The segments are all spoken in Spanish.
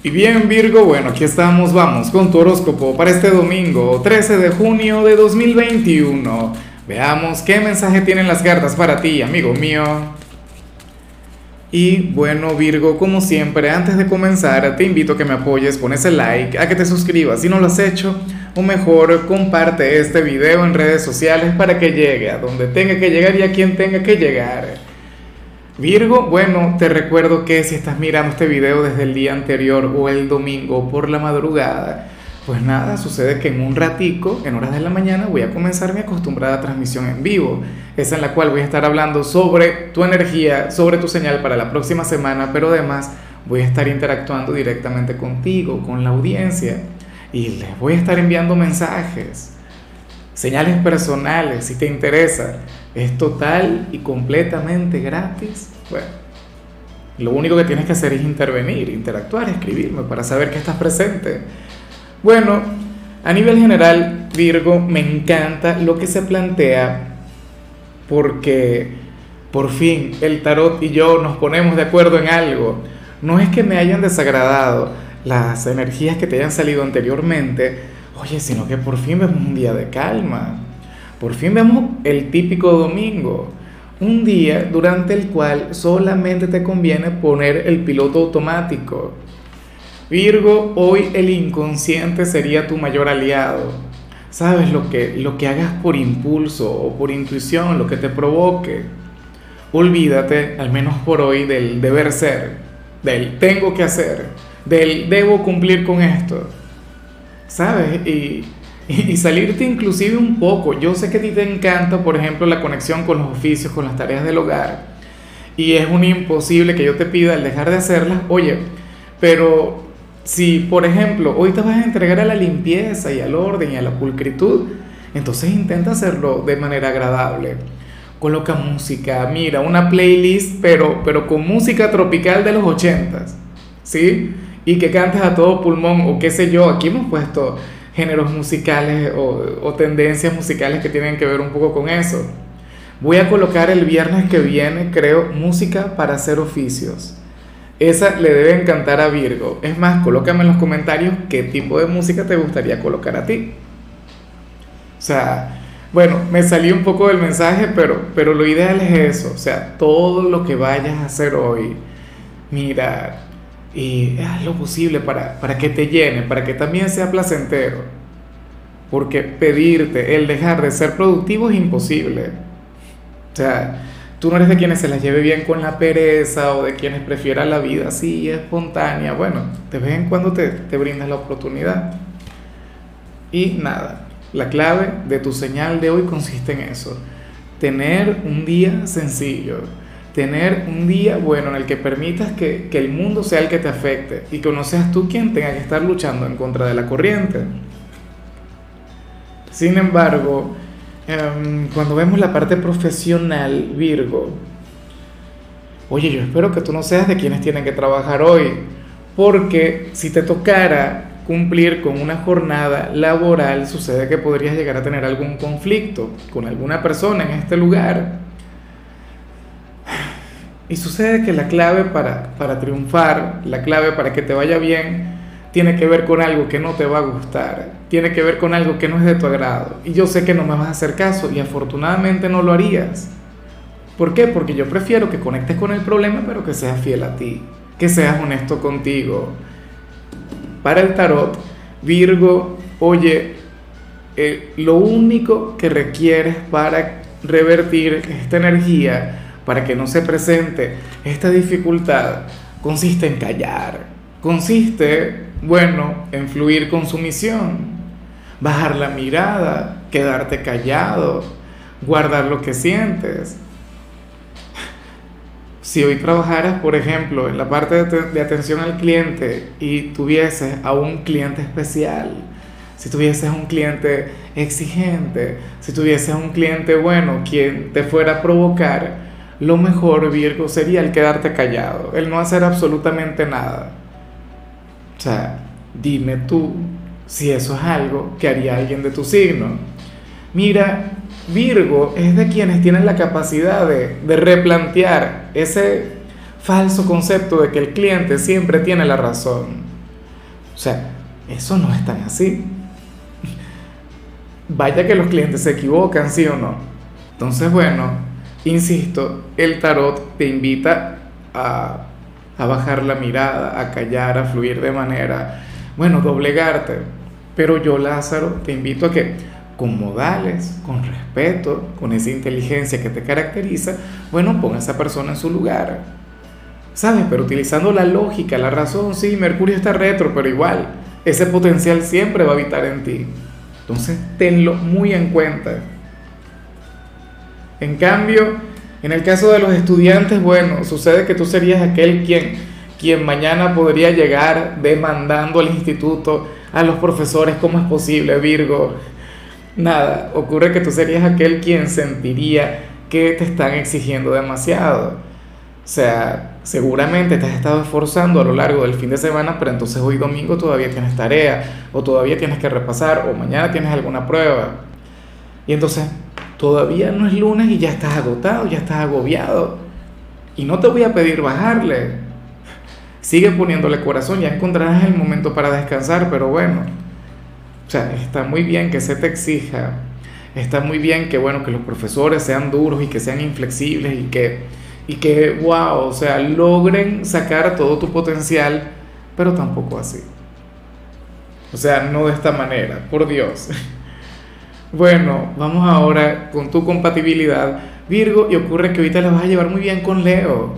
Y bien Virgo, bueno, aquí estamos, vamos con tu horóscopo para este domingo 13 de junio de 2021. Veamos qué mensaje tienen las cartas para ti, amigo mío. Y bueno Virgo, como siempre, antes de comenzar, te invito a que me apoyes con ese like, a que te suscribas si no lo has hecho, o mejor, comparte este video en redes sociales para que llegue a donde tenga que llegar y a quien tenga que llegar. Virgo, bueno, te recuerdo que si estás mirando este video desde el día anterior o el domingo por la madrugada, pues nada, sucede que en un ratico, en horas de la mañana, voy a comenzar mi acostumbrada transmisión en vivo, esa en la cual voy a estar hablando sobre tu energía, sobre tu señal para la próxima semana, pero además voy a estar interactuando directamente contigo, con la audiencia, y les voy a estar enviando mensajes, señales personales, si te interesa es total y completamente gratis, bueno, lo único que tienes que hacer es intervenir, interactuar, escribirme para saber que estás presente. Bueno, a nivel general, Virgo, me encanta lo que se plantea porque por fin el tarot y yo nos ponemos de acuerdo en algo. No es que me hayan desagradado las energías que te hayan salido anteriormente, oye, sino que por fin vemos un día de calma por fin vemos el típico domingo, un día durante el cual solamente te conviene poner el piloto automático. Virgo, hoy el inconsciente sería tu mayor aliado. Sabes lo que, lo que hagas por impulso o por intuición, lo que te provoque. Olvídate, al menos por hoy, del deber ser, del tengo que hacer, del debo cumplir con esto. ¿Sabes? Y, y salirte inclusive un poco. Yo sé que a ti te encanta, por ejemplo, la conexión con los oficios, con las tareas del hogar. Y es un imposible que yo te pida el dejar de hacerlas. Oye, pero si, por ejemplo, hoy te vas a entregar a la limpieza y al orden y a la pulcritud, entonces intenta hacerlo de manera agradable. Coloca música, mira, una playlist, pero, pero con música tropical de los ochentas, ¿sí? Y que cantes a todo pulmón, o qué sé yo, aquí hemos puesto géneros musicales o, tendencias musicales que tienen que ver un poco con eso. Voy a colocar el viernes que viene, creo, música para hacer oficios. Esa le debe encantar a Virgo. Es más, colócame en los comentarios qué tipo de música te gustaría colocar a ti. O sea, bueno, me salí un poco del mensaje, pero, pero lo ideal es eso. O sea, todo lo que vayas a hacer hoy, mira, y haz lo posible para, para que te llene, para que también sea placentero. Porque pedirte el dejar de ser productivo es imposible. O sea, tú no eres de quienes se las lleve bien con la pereza o de quienes prefieran la vida así, espontánea. Bueno, de vez en cuando te, te brindas la oportunidad. Y nada, la clave de tu señal de hoy consiste en eso. Tener un día sencillo tener un día bueno en el que permitas que, el mundo sea el que te afecte y que no seas tú quien tenga que estar luchando en contra de la corriente. Sin embargo, em, cuando vemos la parte profesional, Virgo, oye, yo espero que tú no seas de quienes tienen que trabajar hoy, porque si te tocara cumplir con una jornada laboral, sucede que podrías llegar a tener algún conflicto con alguna persona en este lugar y sucede que la clave para, para triunfar, la clave para que te vaya bien, tiene que ver con algo que no te va a gustar, tiene que ver con algo que no es de tu agrado. Y yo sé que no me vas a hacer caso y afortunadamente no lo harías. ¿Por qué? Porque yo prefiero que conectes con el problema, pero que seas fiel a ti, que seas honesto contigo. Para el tarot, Virgo, oye, eh, lo único que requieres para revertir esta energía para que no se presente esta dificultad consiste en callar, consiste, bueno, en fluir con sumisión, bajar la mirada, quedarte callado, guardar lo que sientes. Si hoy trabajaras, por ejemplo, en la parte de, atención al cliente y tuvieses a un cliente especial, si tuvieses un cliente exigente, si tuvieses un cliente bueno, quien te fuera a provocar, lo mejor, Virgo, sería el quedarte callado, el no hacer absolutamente nada. O sea, dime tú si eso es algo que haría alguien de tu signo. Mira, Virgo es de quienes tienen la capacidad de, replantear ese falso concepto de que el cliente siempre tiene la razón. O sea, eso no es tan así. Vaya que los clientes se equivocan, sí o no. Entonces, bueno, insisto, el tarot te invita a, a bajar la mirada, a callar, a fluir de manera, bueno, doblegarte. Pero yo, Lázaro, te invito a que con modales, con respeto, con esa inteligencia que te caracteriza, bueno, pon a esa persona en su lugar. ¿Sabes? Pero utilizando la lógica, la razón, sí, Mercurio está retro, pero igual, ese potencial siempre va a habitar en ti. Entonces, tenlo muy en cuenta. En cambio, en el caso de los estudiantes, bueno, sucede que tú serías aquel quien, quien mañana podría llegar demandando al instituto, a los profesores, ¿cómo es posible, Virgo? Nada, ocurre que tú serías aquel quien sentiría que te están exigiendo demasiado. O sea, seguramente te has estado esforzando a lo largo del fin de semana, pero entonces hoy domingo todavía tienes tarea, o todavía tienes que repasar, o mañana tienes alguna prueba. Y entonces todavía no es lunes y ya estás agotado, ya estás agobiado. Y no te voy a pedir bajarle. Sigue poniéndole corazón, ya encontrarás el momento para descansar, pero bueno o sea, está muy bien que se te exija, está muy bien que, bueno, que los profesores sean duros y que sean inflexibles y que, y que, wow, o sea, logren sacar todo tu potencial, pero tampoco así. O sea, no de esta manera, por Dios. Bueno, vamos ahora con tu compatibilidad, Virgo, y ocurre que ahorita la vas a llevar muy bien con Leo.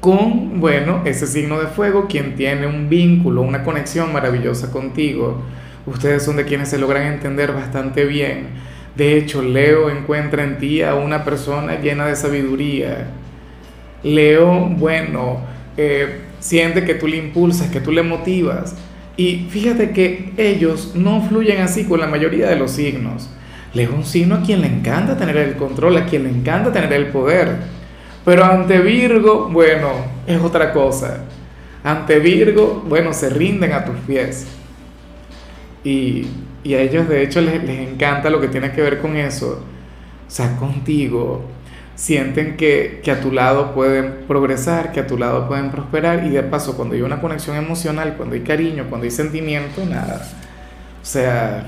Con, bueno, ese signo de fuego, quien tiene un vínculo, una conexión maravillosa contigo Ustedes son de quienes se logran entender bastante bien. De hecho, Leo encuentra en ti a una persona llena de sabiduría. Leo, bueno, eh, siente que tú le impulsas, que tú le motivas. Y fíjate que ellos no fluyen así con la mayoría de los signos. Leo es un signo a quien le encanta tener el control, a quien le encanta tener el poder. Pero ante Virgo, bueno, es otra cosa. Ante Virgo, bueno, se rinden a tus pies. Y, a ellos de hecho les, encanta lo que tiene que ver con eso. O sea, contigo. Sienten que, a tu lado pueden progresar, que a tu lado pueden prosperar y de paso cuando hay una conexión emocional, cuando hay cariño, cuando hay sentimiento, nada. O sea,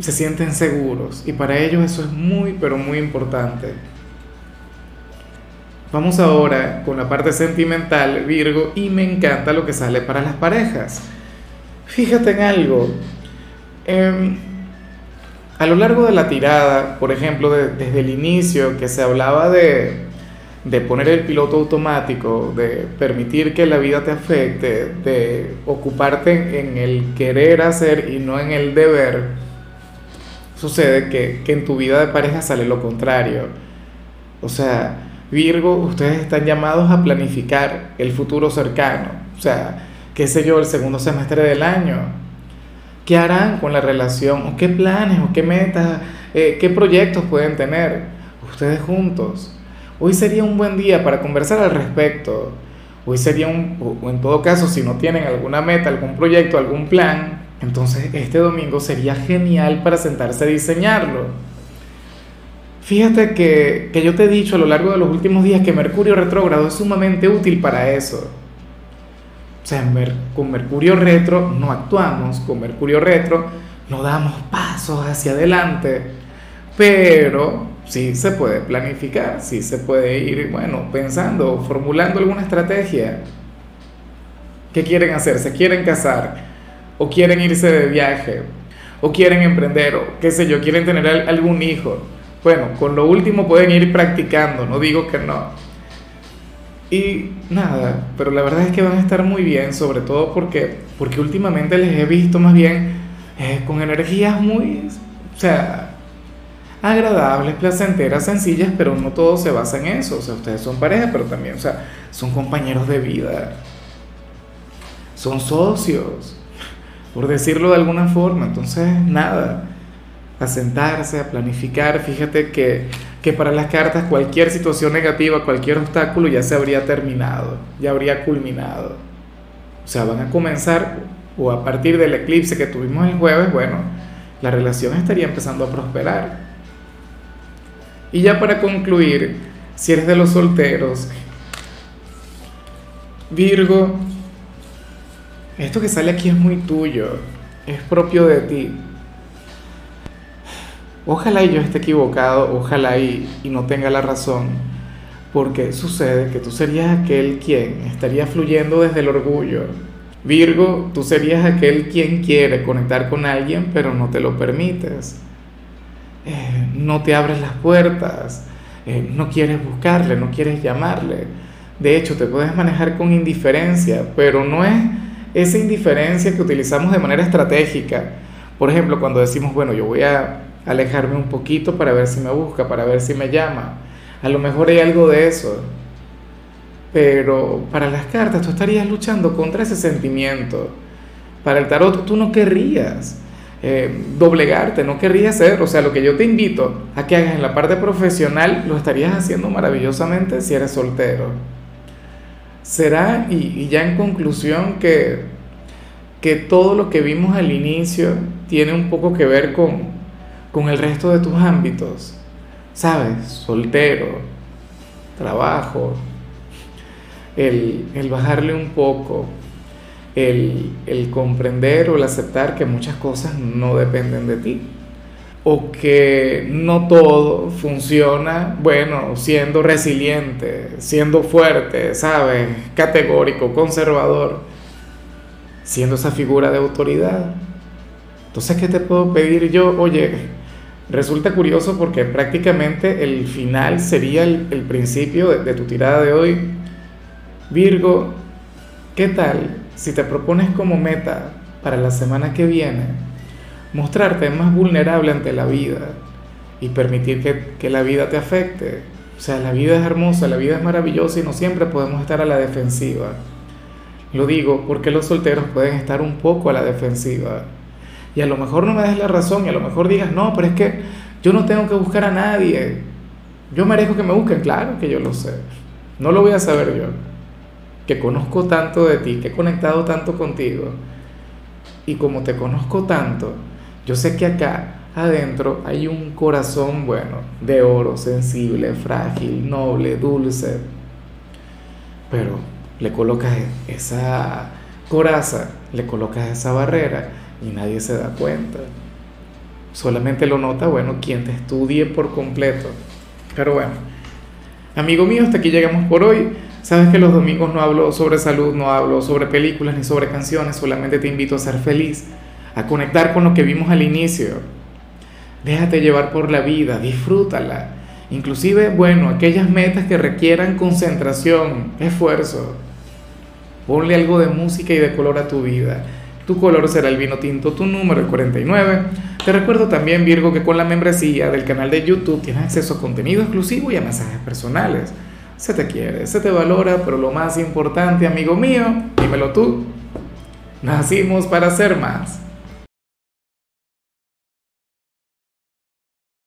se sienten seguros y para ellos eso es muy, pero muy importante. Vamos ahora con la parte sentimental, Virgo, y me encanta lo que sale para las parejas. Fíjate en algo, Em, a lo largo de la tirada, por ejemplo, desde el inicio que se hablaba de, poner el piloto automático, de permitir que la vida te afecte, de ocuparte en el querer hacer y no en el deber, sucede que, que en tu vida de pareja sale lo contrario. O sea, Virgo, ustedes están llamados a planificar el futuro cercano. O sea, qué sé yo, el segundo semestre del año ¿Qué harán con la relación? ¿O qué planes? ¿O qué metas? Eh, ¿Qué proyectos pueden tener ustedes juntos? Hoy sería un buen día para conversar al respecto. Hoy sería un, en todo caso, si no tienen alguna meta, algún proyecto, algún plan, entonces este domingo sería genial para sentarse a diseñarlo. Fíjate que, que yo te he dicho a lo largo de los últimos días que Mercurio retrógrado es sumamente útil para eso. O sea, con Mercurio retro no actuamos, con Mercurio retro no damos pasos hacia adelante, pero sí se puede planificar, sí se puede ir, bueno, pensando, formulando alguna estrategia. ¿Qué quieren hacer? ¿Se quieren casar? ¿O quieren irse de viaje? ¿O quieren emprender? ¿O qué sé yo? ¿Quieren tener algún hijo? Bueno, con lo último pueden ir practicando, no digo que no y nada, pero la verdad es que van a estar muy bien, sobre todo porque, porque últimamente les he visto más bien eh, con energías muy, o sea, agradables, placenteras, sencillas, pero no todo se basa en eso. O sea, ustedes son pareja, pero también, o sea, son compañeros de vida, son socios, por decirlo de alguna forma. Entonces, nada, a sentarse, a planificar. Fíjate que que para las cartas cualquier situación negativa, cualquier obstáculo ya se habría terminado, ya habría culminado. O sea, van a comenzar, o a partir del eclipse que tuvimos el jueves, bueno, la relación estaría empezando a prosperar. Y ya para concluir, si eres de los solteros, Virgo, esto que sale aquí es muy tuyo, es propio de ti. Ojalá yo esté equivocado, ojalá y, y no tenga la razón, porque sucede que tú serías aquel quien estaría fluyendo desde el orgullo. Virgo, tú serías aquel quien quiere conectar con alguien, pero no te lo permites. Eh, no te abres las puertas, eh, no quieres buscarle, no quieres llamarle. De hecho, te puedes manejar con indiferencia, pero no es esa indiferencia que utilizamos de manera estratégica. Por ejemplo, cuando decimos, bueno, yo voy a alejarme un poquito para ver si me busca, para ver si me llama. A lo mejor hay algo de eso. Pero para las cartas tú estarías luchando contra ese sentimiento. Para el tarot tú no querrías eh, doblegarte, no querrías ser. O sea, lo que yo te invito a que hagas en la parte profesional lo estarías haciendo maravillosamente si eres soltero. Será, y, ya en conclusión, que, que todo lo que vimos al inicio tiene un poco que ver con, con el resto de tus ámbitos. ¿Sabes? Soltero, trabajo, el, el bajarle un poco, el, el comprender o el aceptar que muchas cosas no dependen de ti o que no todo funciona, bueno, siendo resiliente, siendo fuerte, ¿sabes? Categórico, conservador, siendo esa figura de autoridad. Entonces, ¿qué te puedo pedir yo? Oye, resulta curioso porque prácticamente el final sería el, principio de tu tirada de hoy. Virgo, ¿qué tal si te propones como meta para la semana que viene? mostrarte más vulnerable ante la vida y permitir que, la vida te afecte. O sea, la vida es hermosa, la vida es maravillosa y no siempre podemos estar a la defensiva. Lo digo porque los solteros pueden estar un poco a la defensiva. Y a lo mejor no me des la razón y a lo mejor digas, no, pero es que yo no tengo que buscar a nadie. Yo merezco que me busquen, claro que yo lo sé. No lo voy a saber yo. Que conozco tanto de ti, que he conectado tanto contigo. Y como te conozco tanto, yo sé que acá adentro hay un corazón bueno, de oro, sensible, frágil, noble, dulce. Pero le colocas esa coraza, le colocas esa barrera y nadie se da cuenta. Solamente lo nota, bueno, quien te estudie por completo. Pero bueno, amigo mío, hasta aquí llegamos por hoy. Sabes que los domingos no hablo sobre salud, no hablo sobre películas ni sobre canciones, solamente te invito a ser feliz a conectar con lo que vimos al inicio. Déjate llevar por la vida, disfrútala. Inclusive, bueno, aquellas metas que requieran concentración, esfuerzo. Ponle algo de música y de color a tu vida. Tu color será el vino tinto, tu número el 49. Te recuerdo también, Virgo, que con la membresía del canal de YouTube tienes acceso a contenido exclusivo y a mensajes personales. Se te quiere, se te valora, pero lo más importante, amigo mío, dímelo tú, nacimos para ser más.